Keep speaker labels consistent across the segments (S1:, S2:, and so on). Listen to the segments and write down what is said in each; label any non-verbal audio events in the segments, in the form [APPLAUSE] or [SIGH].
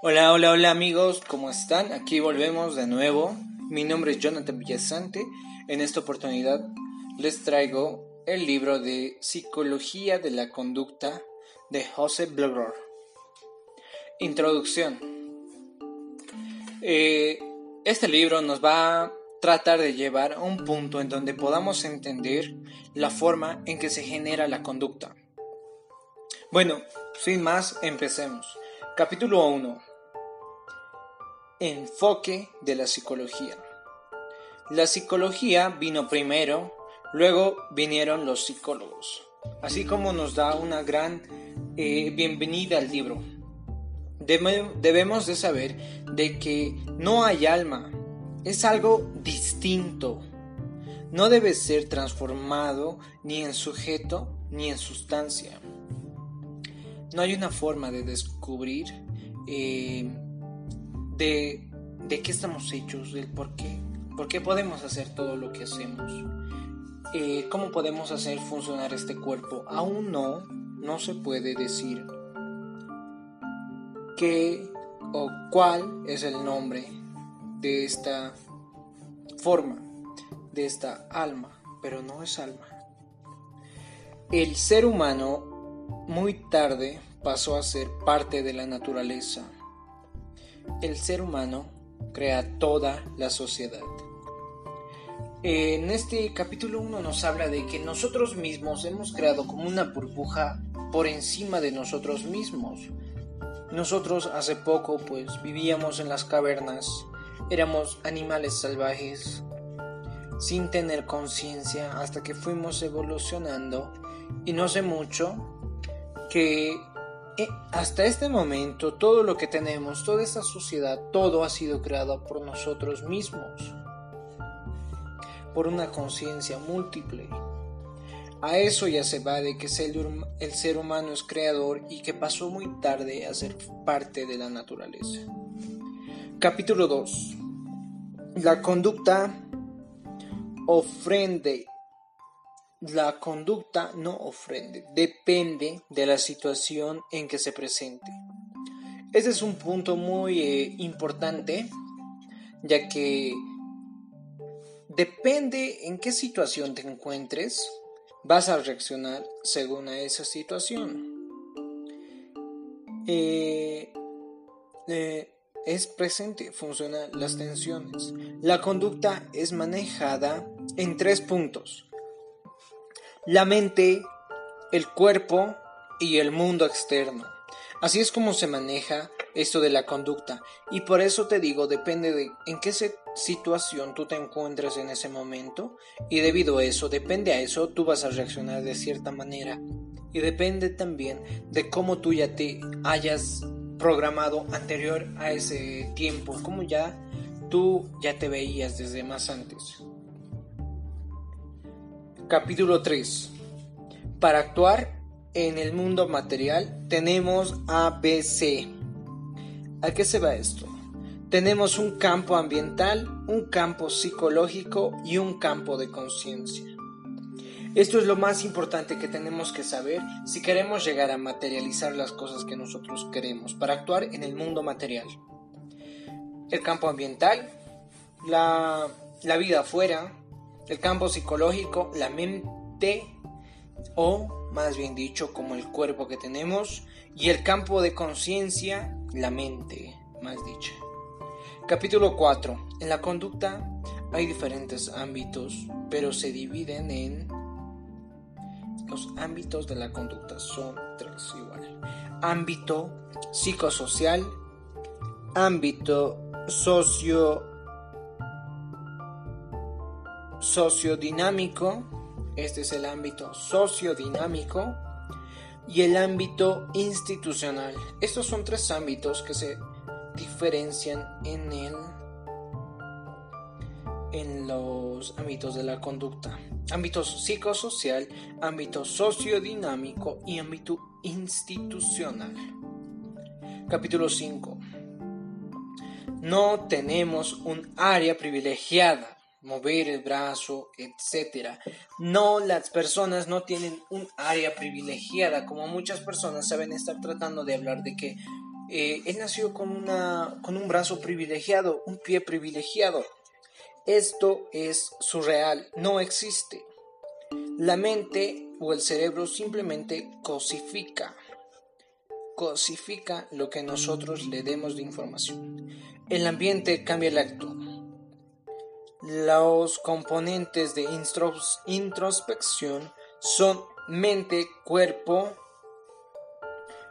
S1: Hola, hola, hola amigos, ¿cómo están? Aquí volvemos de nuevo. Mi nombre es Jonathan Villasante. En esta oportunidad les traigo el libro de Psicología de la Conducta de José Blogor. Introducción. Eh, este libro nos va a tratar de llevar a un punto en donde podamos entender la forma en que se genera la conducta. Bueno, sin más, empecemos. Capítulo 1. Enfoque de la psicología. La psicología vino primero, luego vinieron los psicólogos, así como nos da una gran eh, bienvenida al libro. debemos de saber de que no hay alma, es algo distinto. No debe ser transformado ni en sujeto ni en sustancia. No hay una forma de descubrir eh, de, de qué estamos hechos, del por qué. ¿Por qué podemos hacer todo lo que hacemos? Eh, ¿Cómo podemos hacer funcionar este cuerpo? Aún no, no se puede decir qué o cuál es el nombre de esta forma, de esta alma, pero no es alma. El ser humano muy tarde pasó a ser parte de la naturaleza el ser humano crea toda la sociedad. En este capítulo 1 nos habla de que nosotros mismos hemos creado como una burbuja por encima de nosotros mismos. Nosotros hace poco pues vivíamos en las cavernas, éramos animales salvajes, sin tener conciencia hasta que fuimos evolucionando y no sé mucho que eh, hasta este momento todo lo que tenemos, toda esta sociedad, todo ha sido creado por nosotros mismos, por una conciencia múltiple. A eso ya se va de que el ser humano es creador y que pasó muy tarde a ser parte de la naturaleza. Capítulo 2. La conducta ofrende la conducta no ofrende, depende de la situación en que se presente. Ese es un punto muy eh, importante, ya que depende en qué situación te encuentres, vas a reaccionar según a esa situación. Eh, eh, es presente, funcionan las tensiones. La conducta es manejada en tres puntos la mente, el cuerpo y el mundo externo. Así es como se maneja esto de la conducta. Y por eso te digo, depende de en qué situación tú te encuentres en ese momento. Y debido a eso, depende a eso, tú vas a reaccionar de cierta manera. Y depende también de cómo tú ya te hayas programado anterior a ese tiempo. Como ya tú ya te veías desde más antes. Capítulo 3. Para actuar en el mundo material tenemos ABC. ¿A qué se va esto? Tenemos un campo ambiental, un campo psicológico y un campo de conciencia. Esto es lo más importante que tenemos que saber si queremos llegar a materializar las cosas que nosotros queremos para actuar en el mundo material. El campo ambiental, la, la vida afuera, el campo psicológico, la mente, o más bien dicho, como el cuerpo que tenemos, y el campo de conciencia, la mente, más dicha. Capítulo 4. En la conducta hay diferentes ámbitos, pero se dividen en... Los ámbitos de la conducta son tres igual. Ámbito psicosocial, ámbito socio sociodinámico, este es el ámbito sociodinámico, y el ámbito institucional. Estos son tres ámbitos que se diferencian en el en los ámbitos de la conducta. Ámbito psicosocial, ámbito sociodinámico y ámbito institucional. Capítulo 5. No tenemos un área privilegiada mover el brazo, etcétera. No, las personas no tienen un área privilegiada, como muchas personas saben estar tratando de hablar de que eh, él nació con, una, con un brazo privilegiado, un pie privilegiado. Esto es surreal, no existe. La mente o el cerebro simplemente cosifica, cosifica lo que nosotros le demos de información. El ambiente cambia el acto. Los componentes de introspección son mente, cuerpo,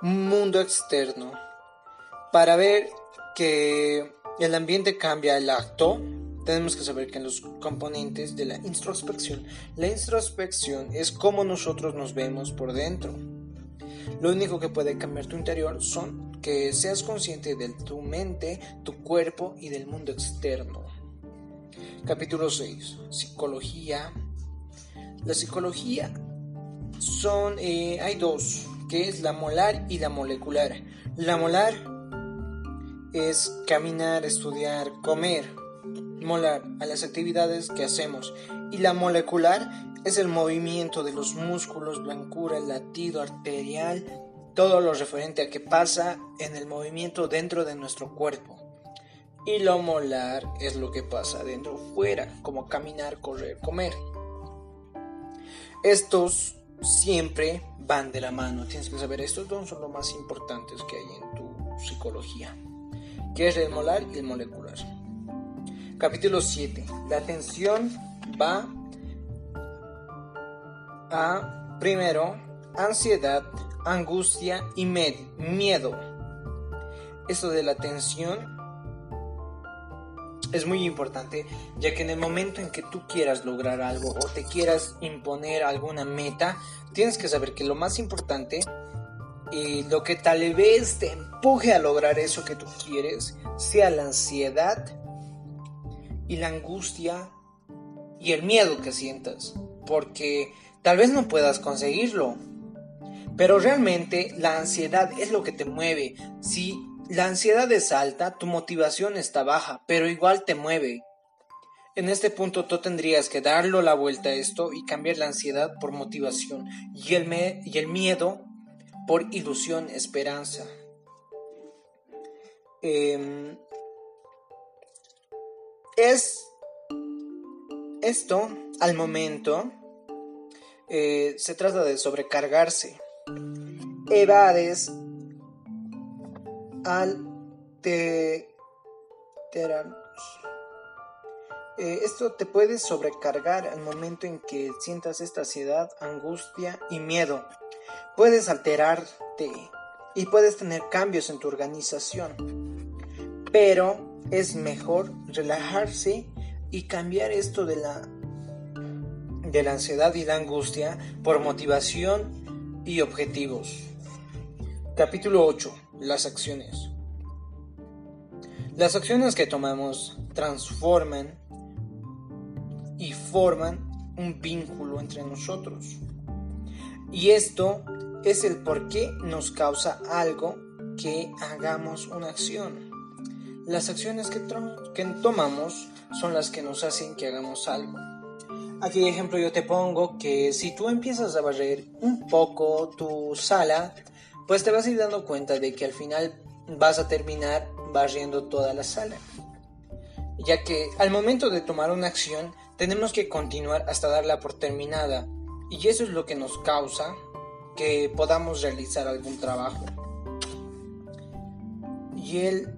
S1: mundo externo. Para ver que el ambiente cambia el acto, tenemos que saber que los componentes de la introspección, la introspección es cómo nosotros nos vemos por dentro. Lo único que puede cambiar tu interior son que seas consciente de tu mente, tu cuerpo y del mundo externo. Capítulo 6. Psicología. La psicología son, eh, hay dos, que es la molar y la molecular. La molar es caminar, estudiar, comer. Molar a las actividades que hacemos. Y la molecular es el movimiento de los músculos, blancura, latido arterial, todo lo referente a qué pasa en el movimiento dentro de nuestro cuerpo. Y lo molar es lo que pasa dentro fuera, como caminar, correr, comer. Estos siempre van de la mano. Tienes que saber, estos dos son los más importantes que hay en tu psicología, que es el molar y el molecular. Capítulo 7. La atención va a, primero, ansiedad, angustia y miedo. Esto de la atención es muy importante, ya que en el momento en que tú quieras lograr algo o te quieras imponer alguna meta, tienes que saber que lo más importante y lo que tal vez te empuje a lograr eso que tú quieres, sea la ansiedad y la angustia y el miedo que sientas, porque tal vez no puedas conseguirlo, pero realmente la ansiedad es lo que te mueve. Si la ansiedad es alta, tu motivación está baja, pero igual te mueve. En este punto tú tendrías que darlo la vuelta a esto y cambiar la ansiedad por motivación y el, miedo por ilusión, esperanza. Em, es esto al momento eh, se trata de sobrecargarse. Evades alterarnos. Eh, esto te puede sobrecargar al momento en que sientas esta ansiedad, angustia y miedo. Puedes alterarte y puedes tener cambios en tu organización. Pero es mejor relajarse y cambiar esto de la, de la ansiedad y la angustia por motivación y objetivos. Capítulo 8 las acciones. Las acciones que tomamos transforman y forman un vínculo entre nosotros. Y esto es el por qué nos causa algo que hagamos una acción. Las acciones que, que tomamos son las que nos hacen que hagamos algo. Aquí, ejemplo, yo te pongo que si tú empiezas a barrer un poco tu sala, pues te vas a ir dando cuenta de que al final vas a terminar barriendo toda la sala. Ya que al momento de tomar una acción tenemos que continuar hasta darla por terminada y eso es lo que nos causa que podamos realizar algún trabajo. Y el,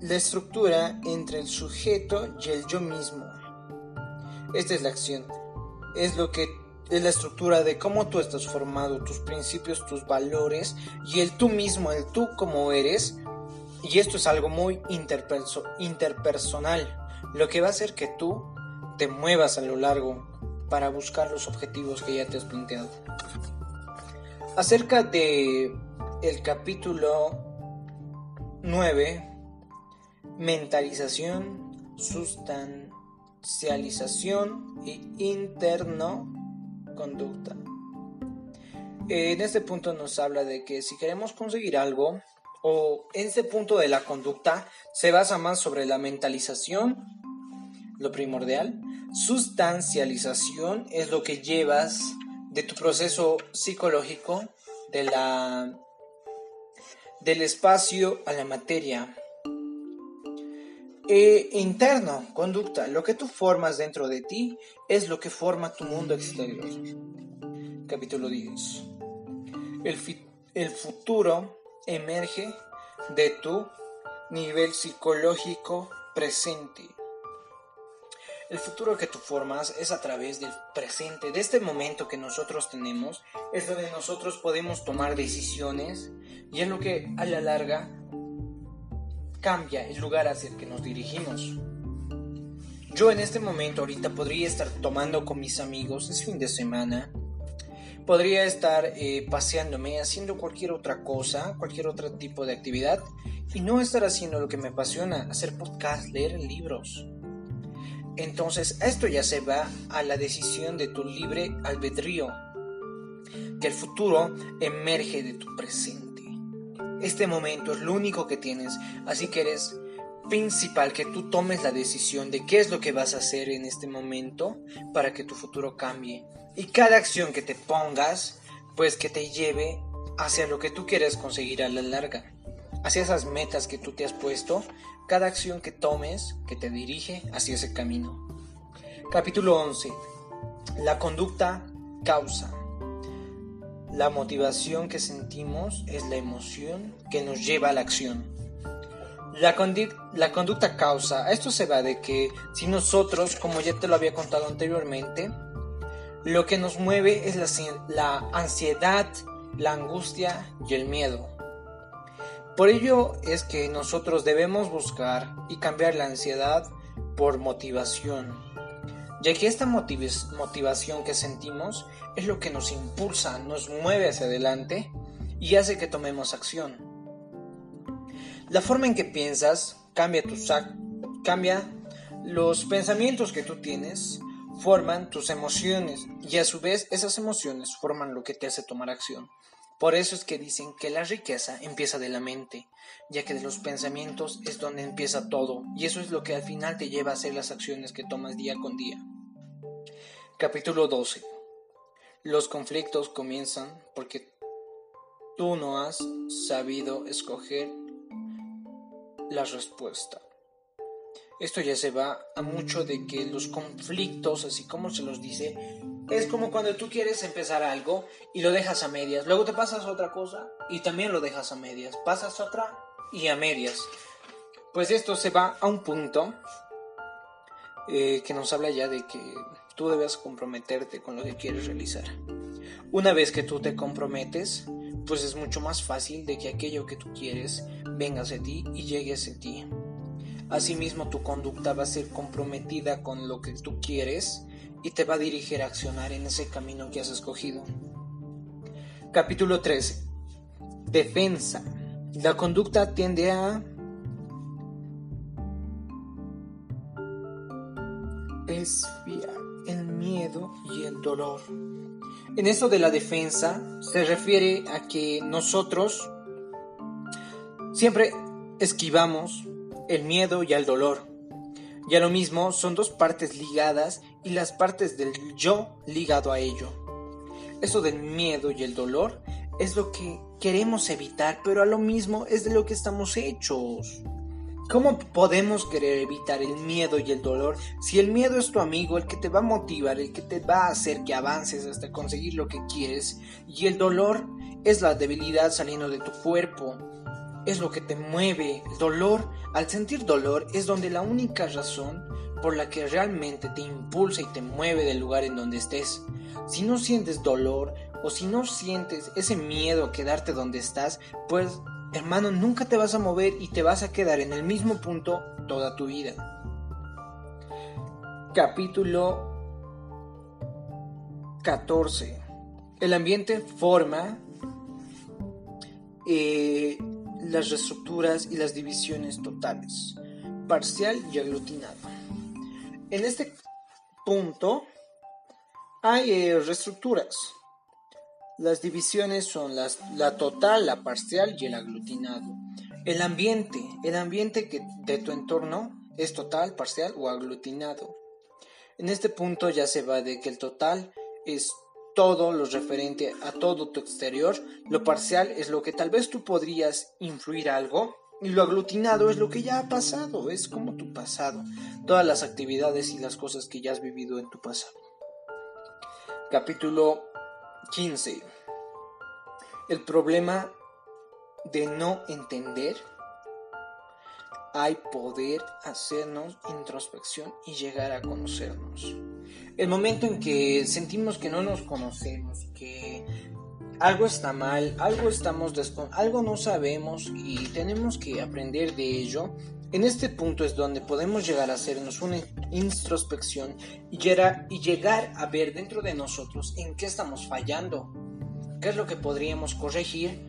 S1: la estructura entre el sujeto y el yo mismo. Esta es la acción. Es lo que es la estructura de cómo tú estás formado, tus principios, tus valores y el tú mismo, el tú como eres. Y esto es algo muy interpersonal, lo que va a hacer que tú te muevas a lo largo para buscar los objetivos que ya te has planteado. Acerca de el capítulo 9, mentalización, sustancialización e interno En este punto nos habla de que si queremos conseguir algo, o en este punto de la conducta, se basa más sobre la mentalización, lo primordial. Sustancialización es lo que llevas de tu proceso psicológico, de la, del espacio a la materia. E interno, conducta, lo que tú formas dentro de ti es lo que forma tu mundo exterior. Capítulo 10. El, el futuro emerge de tu nivel psicológico presente. El futuro que tú formas es a través del presente, de este momento que nosotros tenemos, es donde nosotros podemos tomar decisiones y es lo que a la larga cambia el lugar hacia el que nos dirigimos. Yo en este momento ahorita podría estar tomando con mis amigos, es fin de semana, podría estar eh, paseándome, haciendo cualquier otra cosa, cualquier otro tipo de actividad y no estar haciendo lo que me apasiona, hacer podcast, leer libros. Entonces esto ya se va a la decisión de tu libre albedrío, que el futuro emerge de tu presente. Este momento es lo único que tienes, así que eres principal que tú tomes la decisión de qué es lo que vas a hacer en este momento para que tu futuro cambie. Y cada acción que te pongas, pues que te lleve hacia lo que tú quieres conseguir a la larga, hacia esas metas que tú te has puesto, cada acción que tomes que te dirige hacia ese camino. Capítulo 11. La conducta causa. La motivación que sentimos es la emoción que nos lleva a la acción. La, conducta causa, esto se va de que si nosotros, como ya te lo había contado anteriormente, lo que nos mueve es la, la ansiedad, la angustia y el miedo. Por ello es que nosotros debemos buscar y cambiar la ansiedad por motivación, ya que esta motivación que sentimos es lo que nos impulsa, nos mueve hacia adelante y hace que tomemos acción. La forma en que piensas cambia tu cambia los pensamientos que tú tienes, forman tus emociones y a su vez esas emociones forman lo que te hace tomar acción. Por eso es que dicen que la riqueza empieza de la mente, ya que de los pensamientos es donde empieza todo, y eso es lo que al final te lleva a hacer las acciones que tomas día con día. Capítulo 12. Los conflictos comienzan porque tú no has sabido escoger la respuesta. Esto ya se va a mucho de que los conflictos, así como se los dice, es como cuando tú quieres empezar algo y lo dejas a medias, luego te pasas a otra cosa y también lo dejas a medias, pasas a otra y a medias. Pues esto se va a un punto eh, que nos habla ya de que tú debes comprometerte con lo que quieres realizar. Una vez que tú te comprometes, pues es mucho más fácil de que aquello que tú quieres venga hacia ti y llegue hacia ti. Asimismo, tu conducta va a ser comprometida con lo que tú quieres y te va a dirigir a accionar en ese camino que has escogido. Capítulo 13. Defensa. La conducta tiende a miedo y el dolor. En esto de la defensa se refiere a que nosotros siempre esquivamos el miedo y el dolor. Ya lo mismo son dos partes ligadas y las partes del yo ligado a ello. Eso del miedo y el dolor es lo que queremos evitar, pero a lo mismo es de lo que estamos hechos. ¿Cómo podemos querer evitar el miedo y el dolor si el miedo es tu amigo, el que te va a motivar, el que te va a hacer que avances hasta conseguir lo que quieres y el dolor es la debilidad saliendo de tu cuerpo? Es lo que te mueve. El dolor, al sentir dolor, es donde la única razón por la que realmente te impulsa y te mueve del lugar en donde estés. Si no sientes dolor o si no sientes ese miedo a quedarte donde estás, pues hermano, nunca te vas a mover y te vas a quedar en el mismo punto toda tu vida. Capítulo 14. El ambiente forma eh, las reestructuras y las divisiones totales, parcial y aglutinado. En este punto hay eh, reestructuras. Las divisiones son las, la total, la parcial y el aglutinado. El ambiente, el ambiente que de tu entorno es total, parcial o aglutinado. En este punto ya se va de que el total es todo lo referente a todo tu exterior, lo parcial es lo que tal vez tú podrías influir algo y lo aglutinado es lo que ya ha pasado, es como tu pasado, todas las actividades y las cosas que ya has vivido en tu pasado. Capítulo 15. El problema de no entender hay poder hacernos introspección y llegar a conocernos. El momento en que sentimos que no nos conocemos, que algo está mal, algo estamos algo no sabemos y tenemos que aprender de ello. En este punto es donde podemos llegar a hacernos una introspección y llegar, a ver dentro de nosotros en qué estamos fallando, qué es lo que podríamos corregir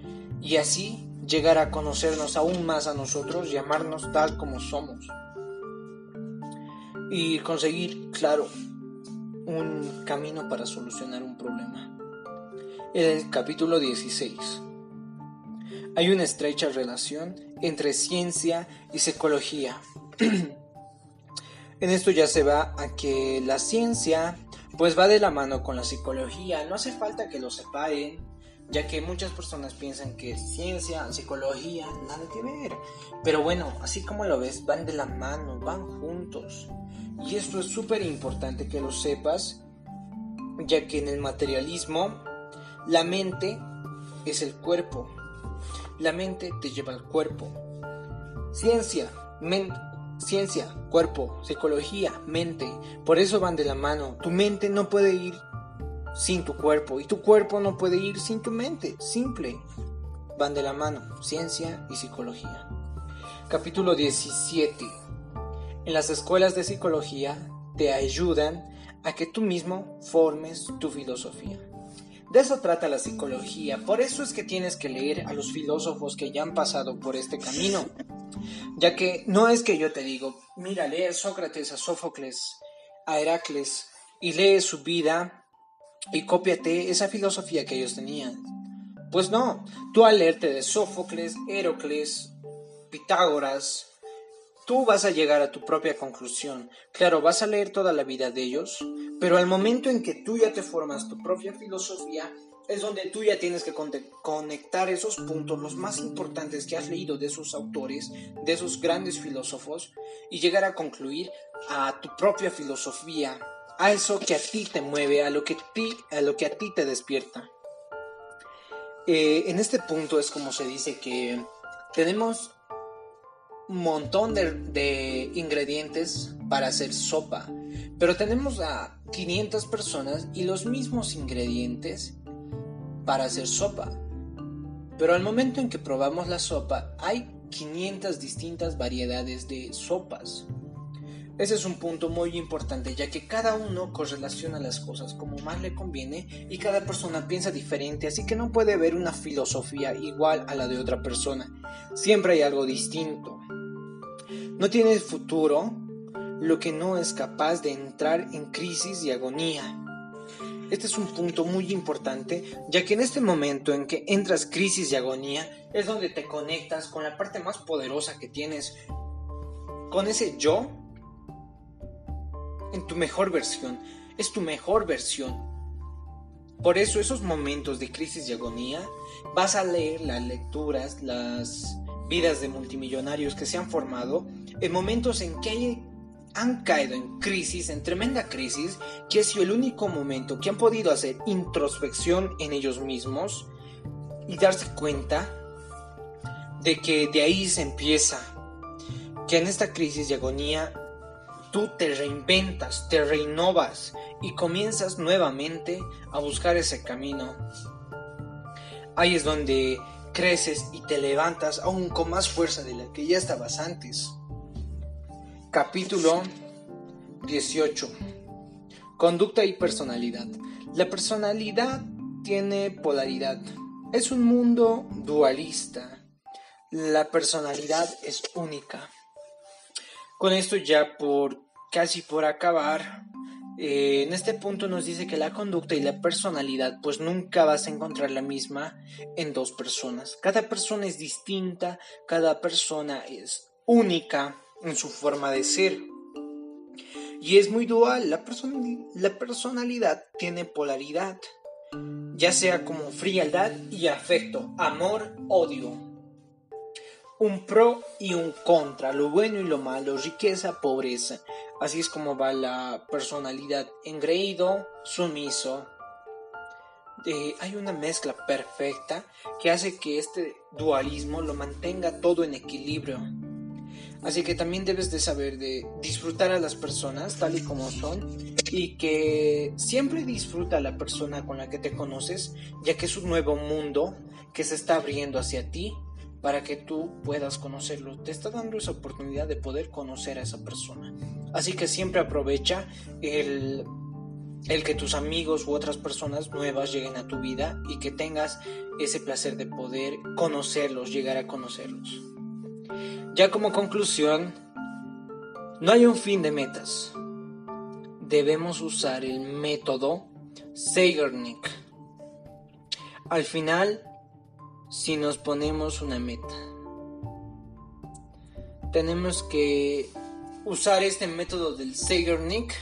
S1: y así llegar a conocernos aún más a nosotros y amarnos tal como somos. Y conseguir, claro, un camino para solucionar un problema. El capítulo 16 hay una estrecha relación entre ciencia y psicología. [CLEARS THROAT] en esto ya se va a que la ciencia pues va de la mano con la psicología, no hace falta que lo separen, ya que muchas personas piensan que ciencia, psicología, nada que ver. Pero bueno, así como lo ves, van de la mano, van juntos. Y esto es súper importante que lo sepas, ya que en el materialismo la mente es el cuerpo. La mente te lleva al cuerpo. Ciencia, ciencia, cuerpo, psicología, mente. Por eso van de la mano. Tu mente no puede ir sin tu cuerpo y tu cuerpo no puede ir sin tu mente. Simple. Van de la mano, ciencia y psicología. Capítulo 17. En las escuelas de psicología te ayudan a que tú mismo formes tu filosofía. De eso trata la psicología, por eso es que tienes que leer a los filósofos que ya han pasado por este camino. Ya que no es que yo te digo, mira, lee a Sócrates, a Sófocles, a Heracles y lee su vida y cópiate esa filosofía que ellos tenían. Pues no, tú al leerte de Sófocles, Hérocles, Pitágoras, tú vas a llegar a tu propia conclusión. Claro, vas a leer toda la vida de ellos, pero al momento en que tú ya te formas tu propia filosofía, es donde tú ya tienes que conectar esos puntos, los más importantes que has leído de esos autores, de esos grandes filósofos, y llegar a concluir a tu propia filosofía, a eso que a ti te mueve, a lo que, ti, a, lo que a ti te despierta. Eh, en este punto es como se dice que tenemos montón de, ingredientes para hacer sopa, pero tenemos a 500 personas y los mismos ingredientes para hacer sopa. Pero al momento en que probamos la sopa, hay 500 distintas variedades de sopas. Ese es un punto muy importante, ya que cada uno correlaciona las cosas como más le conviene y cada persona piensa diferente, así que no puede haber una filosofía igual a la de otra persona. Siempre hay algo distinto. No tiene futuro lo que no es capaz de entrar en crisis y agonía. Este es un punto muy importante, ya que en este momento en que entras crisis y agonía es donde te conectas con la parte más poderosa que tienes, con ese yo en tu mejor versión. Es tu mejor versión. Por eso esos momentos de crisis y agonía, vas a leer las lecturas, las vidas de multimillonarios que se han formado en momentos en que han caído en crisis, en tremenda crisis, que ha sido el único momento que han podido hacer introspección en ellos mismos y darse cuenta de que de ahí se empieza, que en esta crisis y agonía tú te reinventas, te reinovas y comienzas nuevamente a buscar ese camino. Ahí es donde creces y te levantas aún con más fuerza de la que ya estabas antes. Capítulo 18. Conducta y personalidad. La personalidad tiene polaridad. Es un mundo dualista. La personalidad es única. Con esto ya por casi por acabar, eh, en este punto nos dice que la conducta y la personalidad pues nunca vas a encontrar la misma en dos personas. Cada persona es distinta, cada persona es única en su forma de ser. Y es muy dual, la, la personalidad tiene polaridad. ya sea como frialdad y afecto, amor, odio. Un pro y un contra, lo bueno y lo malo, riqueza, pobreza. Así es como va la personalidad engreído, sumiso. Eh, hay una mezcla perfecta que hace que este dualismo lo mantenga todo en equilibrio. Así que también debes de saber de disfrutar a las personas tal y como son y que siempre disfruta a la persona con la que te conoces, ya que es un nuevo mundo que se está abriendo hacia ti para que tú puedas conocerlo. Te está dando esa oportunidad de poder conocer a esa persona. Así que siempre aprovecha el, el que tus amigos u otras personas nuevas lleguen a tu vida y que tengas ese placer de poder conocerlos, llegar a conocerlos. Ya como conclusión, no hay un fin de metas. Debemos usar el método Zeigarnik. Al final, si nos ponemos una meta, tenemos que usar este método del Zeigarnik.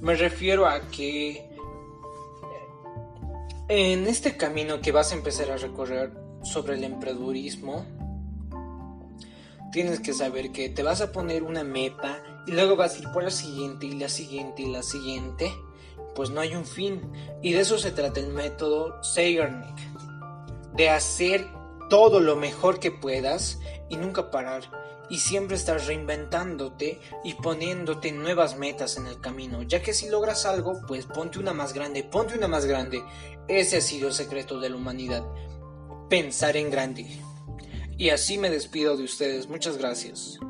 S1: Me refiero a que en este camino que vas a empezar a recorrer sobre el emprendedurismo, tienes que saber que te vas a poner una meta y luego vas a ir por la siguiente y la siguiente y la siguiente, pues no hay un fin. Y de eso se trata el método Zeigarnik, de hacer todo lo mejor que puedas y nunca parar. Y siempre estar reinventándote y poniéndote nuevas metas en el camino, ya que si logras algo, pues ponte una más grande, ponte una más grande. Ese ha sido el secreto de la humanidad, pensar en grande. Y así me despido de ustedes. Muchas gracias.